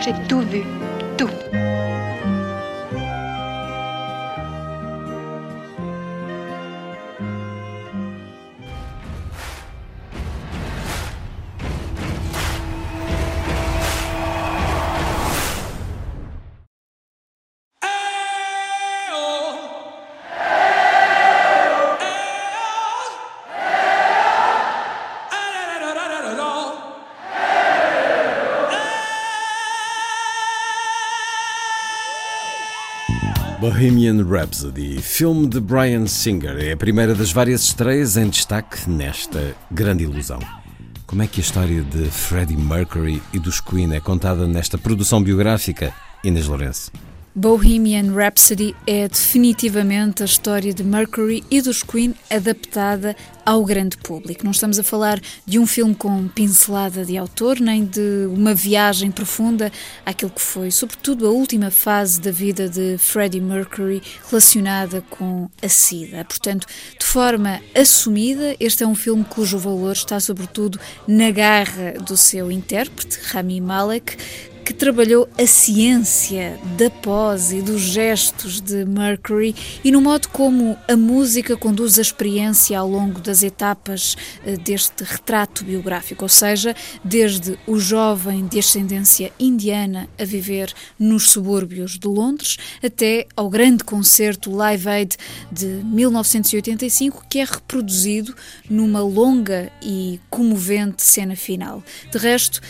J'ai tout vu. Tout. Bohemian Rhapsody, filme de Brian Singer, é a primeira das várias estreias em destaque nesta grande ilusão. Como é que a história de Freddie Mercury e dos Queen é contada nesta produção biográfica, Inês Lourenço? Bohemian Rhapsody é definitivamente a história de Mercury e dos Queen adaptada ao grande público. Não estamos a falar de um filme com pincelada de autor, nem de uma viagem profunda àquilo que foi, sobretudo, a última fase da vida de Freddie Mercury relacionada com a SIDA. Portanto, de forma assumida, este é um filme cujo valor está, sobretudo, na garra do seu intérprete, Rami Malek, que trabalhou a ciência da pose e dos gestos de Mercury e no modo como a música conduz a experiência ao longo das etapas eh, deste retrato biográfico, ou seja, desde o jovem de ascendência indiana a viver nos subúrbios de Londres até ao grande concerto Live Aid de 1985, que é reproduzido numa longa e comovente cena final. De resto,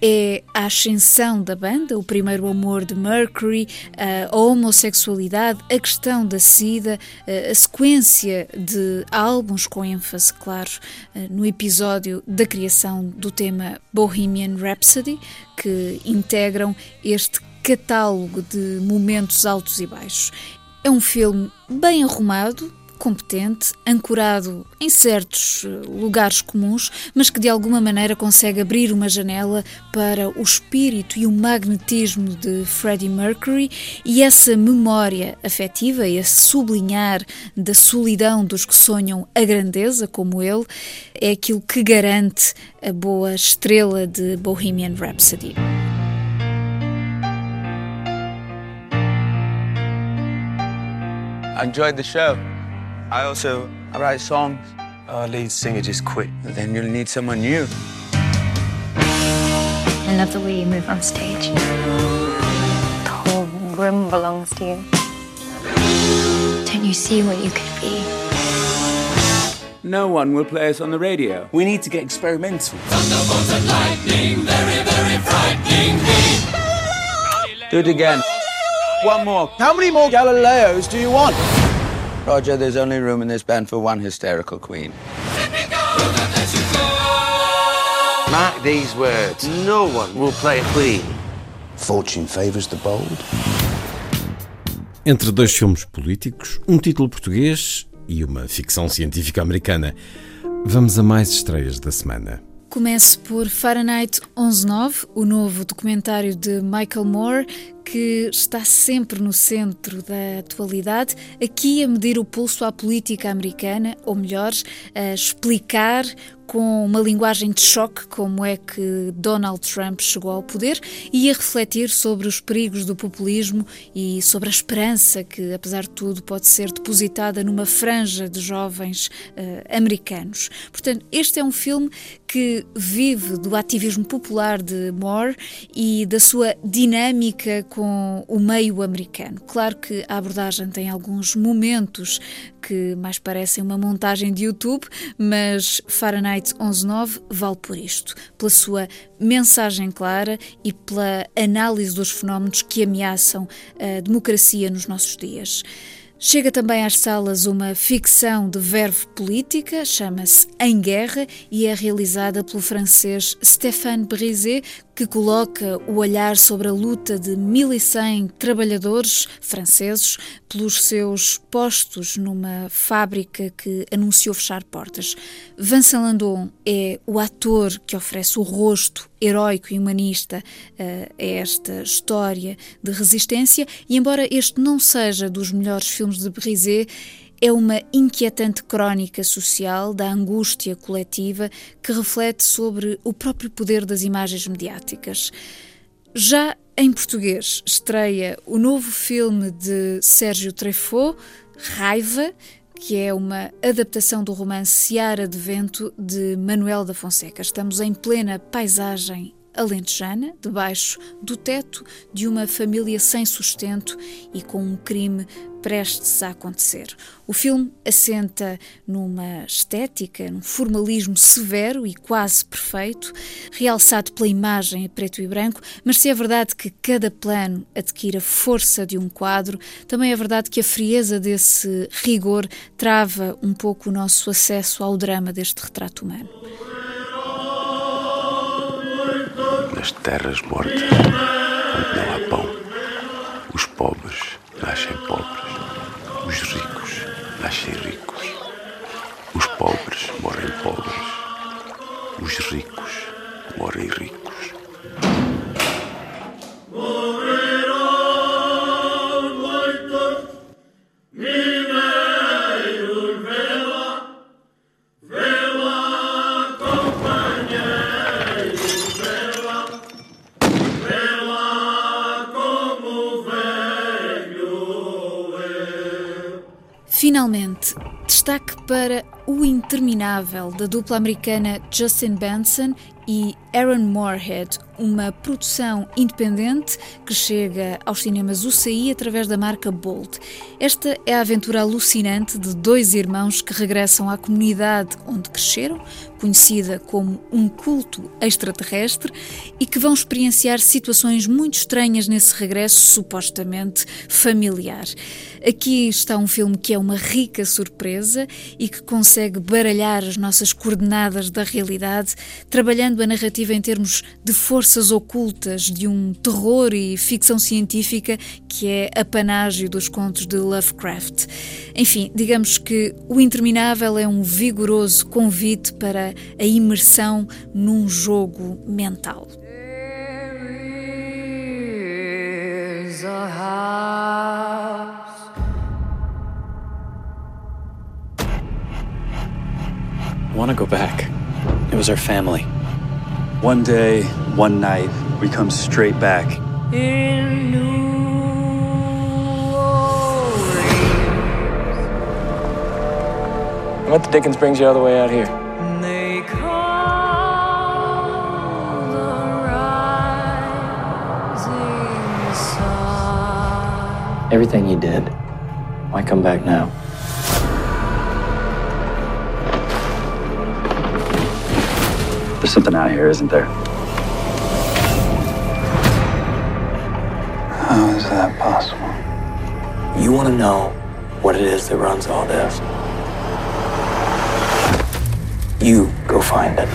é a ascensão da banda, o primeiro amor de Mercury, a homossexualidade, a questão da SIDA, a sequência de álbuns com ênfase, claro, no episódio da criação do tema Bohemian Rhapsody, que integram este catálogo de momentos altos e baixos. É um filme bem arrumado, competente, ancorado em certos eh, lugares comuns, mas que de alguma maneira consegue abrir uma janela para o espírito e o magnetismo de Freddie Mercury e essa memória afetiva, esse sublinhar da solidão dos que sonham a grandeza, como ele, é aquilo que garante a boa estrela de Bohemian Rhapsody. I enjoyed the show. I also I write songs. Our lead singer just quit. Then you'll need someone new. I love the way you move on stage. The whole room belongs to you. Don't you see what you could be? No one will play us on the radio. We need to get experimental. Thunderbolts and lightning, very, very frightening. Do it again. One more. How many more Galileos do you want? Roger, there's only room in this band for one hysterical queen. Mark these words. No one will play a queen. Fortune favours the bold. Entre dois filmes políticos, um título português e uma ficção científica americana, vamos a mais estreias da semana. Comece por Fahrenheit 11.9, o novo documentário de Michael Moore, que está sempre no centro da atualidade, aqui a medir o pulso à política americana, ou melhor, a explicar com uma linguagem de choque como é que Donald Trump chegou ao poder e a refletir sobre os perigos do populismo e sobre a esperança que, apesar de tudo, pode ser depositada numa franja de jovens uh, americanos. Portanto, este é um filme que vive do ativismo popular de Moore e da sua dinâmica com o meio americano. Claro que a abordagem tem alguns momentos que mais parecem uma montagem de YouTube, mas Fahrenheit 11.9 vale por isto, pela sua mensagem clara e pela análise dos fenómenos que ameaçam a democracia nos nossos dias. Chega também às salas uma ficção de verve política, chama-se Em Guerra e é realizada pelo francês Stéphane Brisé, que coloca o olhar sobre a luta de 1.100 trabalhadores franceses pelos seus postos numa fábrica que anunciou fechar portas. Vincent Landon é o ator que oferece o rosto heróico e humanista uh, a esta história de resistência e embora este não seja dos melhores filmes de Brisé, é uma inquietante crónica social da angústia coletiva que reflete sobre o próprio poder das imagens mediáticas. Já em português estreia o novo filme de Sérgio Treffaut, Raiva, que é uma adaptação do romance Seara de Vento de Manuel da Fonseca. Estamos em plena paisagem alentejana, debaixo do teto de uma família sem sustento e com um crime prestes a acontecer. O filme assenta numa estética, num formalismo severo e quase perfeito, realçado pela imagem em preto e branco, mas se é verdade que cada plano adquire a força de um quadro, também é verdade que a frieza desse rigor trava um pouco o nosso acesso ao drama deste retrato humano. Nas terras mortas, onde não há pão, os pobres nascem pobres. Os ricos nascem ricos. Os pobres morrem pobres. Os ricos morrem ricos. Interminável, da dupla americana Justin Benson e Aaron Moorhead, uma produção independente que chega aos cinemas UCI através da marca Bolt. Esta é a aventura alucinante de dois irmãos que regressam à comunidade onde cresceram, conhecida como um culto extraterrestre, e que vão experienciar situações muito estranhas nesse regresso supostamente familiar. Aqui está um filme que é uma rica surpresa e que consegue baralhar as nossas coordenadas da realidade, trabalhando a narrativa em termos de forças ocultas de um terror e ficção científica que é apanágio dos contos de Lovecraft. Enfim, digamos que O Interminável é um vigoroso convite para a imersão num jogo mental. I want to go back. It was our family. One day, one night, we come straight back. What the dickens brings you all the way out here? Everything you did. Why come back now? There's something out here, isn't there? How is that possible? You want to know what it is that runs all this? You go find it.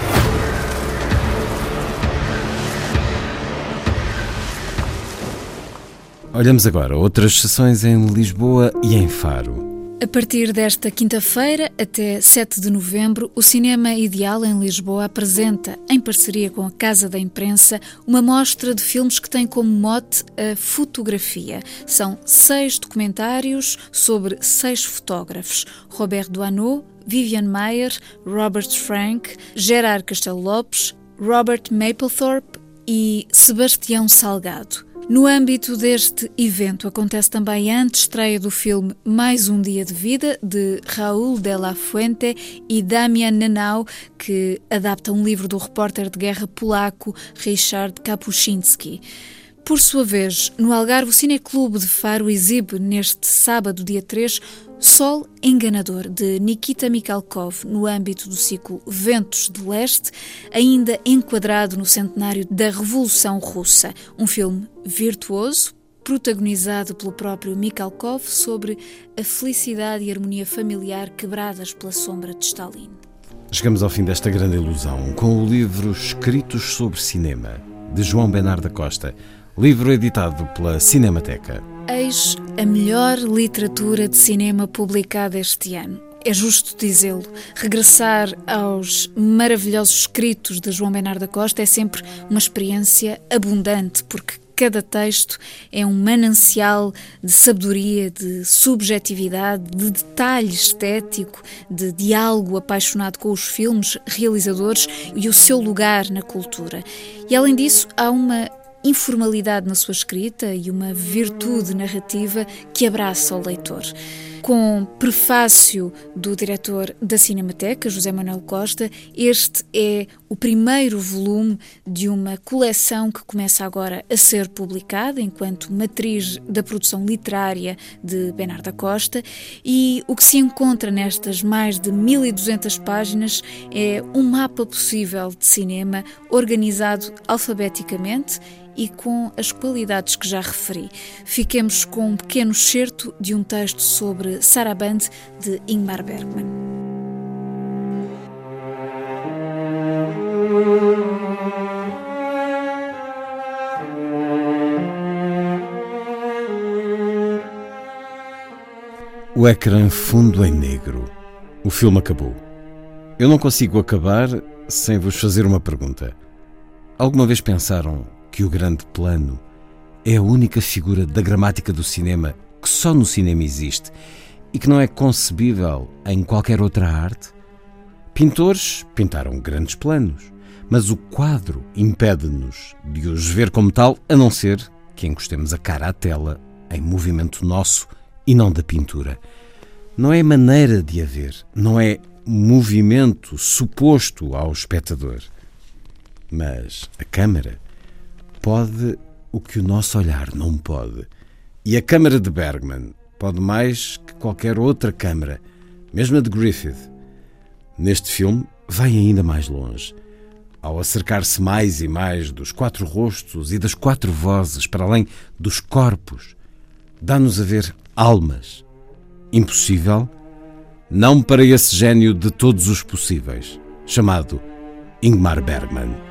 Olhamos agora outras sessões em Lisboa e em Faro. A partir desta quinta-feira até 7 de novembro, o Cinema Ideal em Lisboa apresenta, em parceria com a Casa da Imprensa, uma mostra de filmes que tem como mote a fotografia. São seis documentários sobre seis fotógrafos: Robert Doisneau, Vivian Mayer, Robert Frank, Gerard Castelo Lopes, Robert Mapplethorpe e Sebastião Salgado. No âmbito deste evento acontece também a antestreia do filme Mais um Dia de Vida, de Raul de la Fuente e Damian Nanau, que adapta um livro do repórter de guerra polaco Richard Kapuscinski. Por sua vez, no Algarve, o Cineclube de Faro exibe neste sábado, dia 3, Sol Enganador, de Nikita Mikhalkov, no âmbito do ciclo Ventos de Leste, ainda enquadrado no centenário da Revolução Russa. Um filme virtuoso, protagonizado pelo próprio Mikhalkov, sobre a felicidade e harmonia familiar quebradas pela sombra de Stalin. Chegamos ao fim desta grande ilusão com o livro Escritos sobre Cinema, de João Bernardo da Costa, livro editado pela Cinemateca. Eis a melhor literatura de cinema publicada este ano. É justo dizê-lo. Regressar aos maravilhosos escritos de João Bernardo da Costa é sempre uma experiência abundante, porque cada texto é um manancial de sabedoria, de subjetividade, de detalhe estético, de diálogo apaixonado com os filmes, realizadores e o seu lugar na cultura. E além disso, há uma informalidade na sua escrita e uma virtude narrativa que abraça o leitor com prefácio do diretor da Cinemateca, José Manuel Costa. Este é o primeiro volume de uma coleção que começa agora a ser publicada enquanto matriz da produção literária de Bernardo Costa e o que se encontra nestas mais de 1200 páginas é um mapa possível de cinema organizado alfabeticamente e com as qualidades que já referi. Fiquemos com um pequeno excerto de um texto sobre Saraband de Ingmar Bergman. O ecrã fundo em negro. O filme acabou. Eu não consigo acabar sem vos fazer uma pergunta. Alguma vez pensaram que o grande plano é a única figura da gramática do cinema que só no cinema existe e que não é concebível em qualquer outra arte? Pintores pintaram grandes planos, mas o quadro impede-nos de os ver como tal, a não ser que encostemos a cara à tela em movimento nosso e não da pintura. Não é maneira de haver, não é movimento suposto ao espectador. Mas a câmara pode o que o nosso olhar não pode. E a câmara de Bergman pode mais que qualquer outra câmara, mesmo a de Griffith. Neste filme, vai ainda mais longe. Ao acercar-se mais e mais dos quatro rostos e das quatro vozes, para além dos corpos, dá-nos a ver almas. Impossível? Não para esse gênio de todos os possíveis, chamado Ingmar Bergman.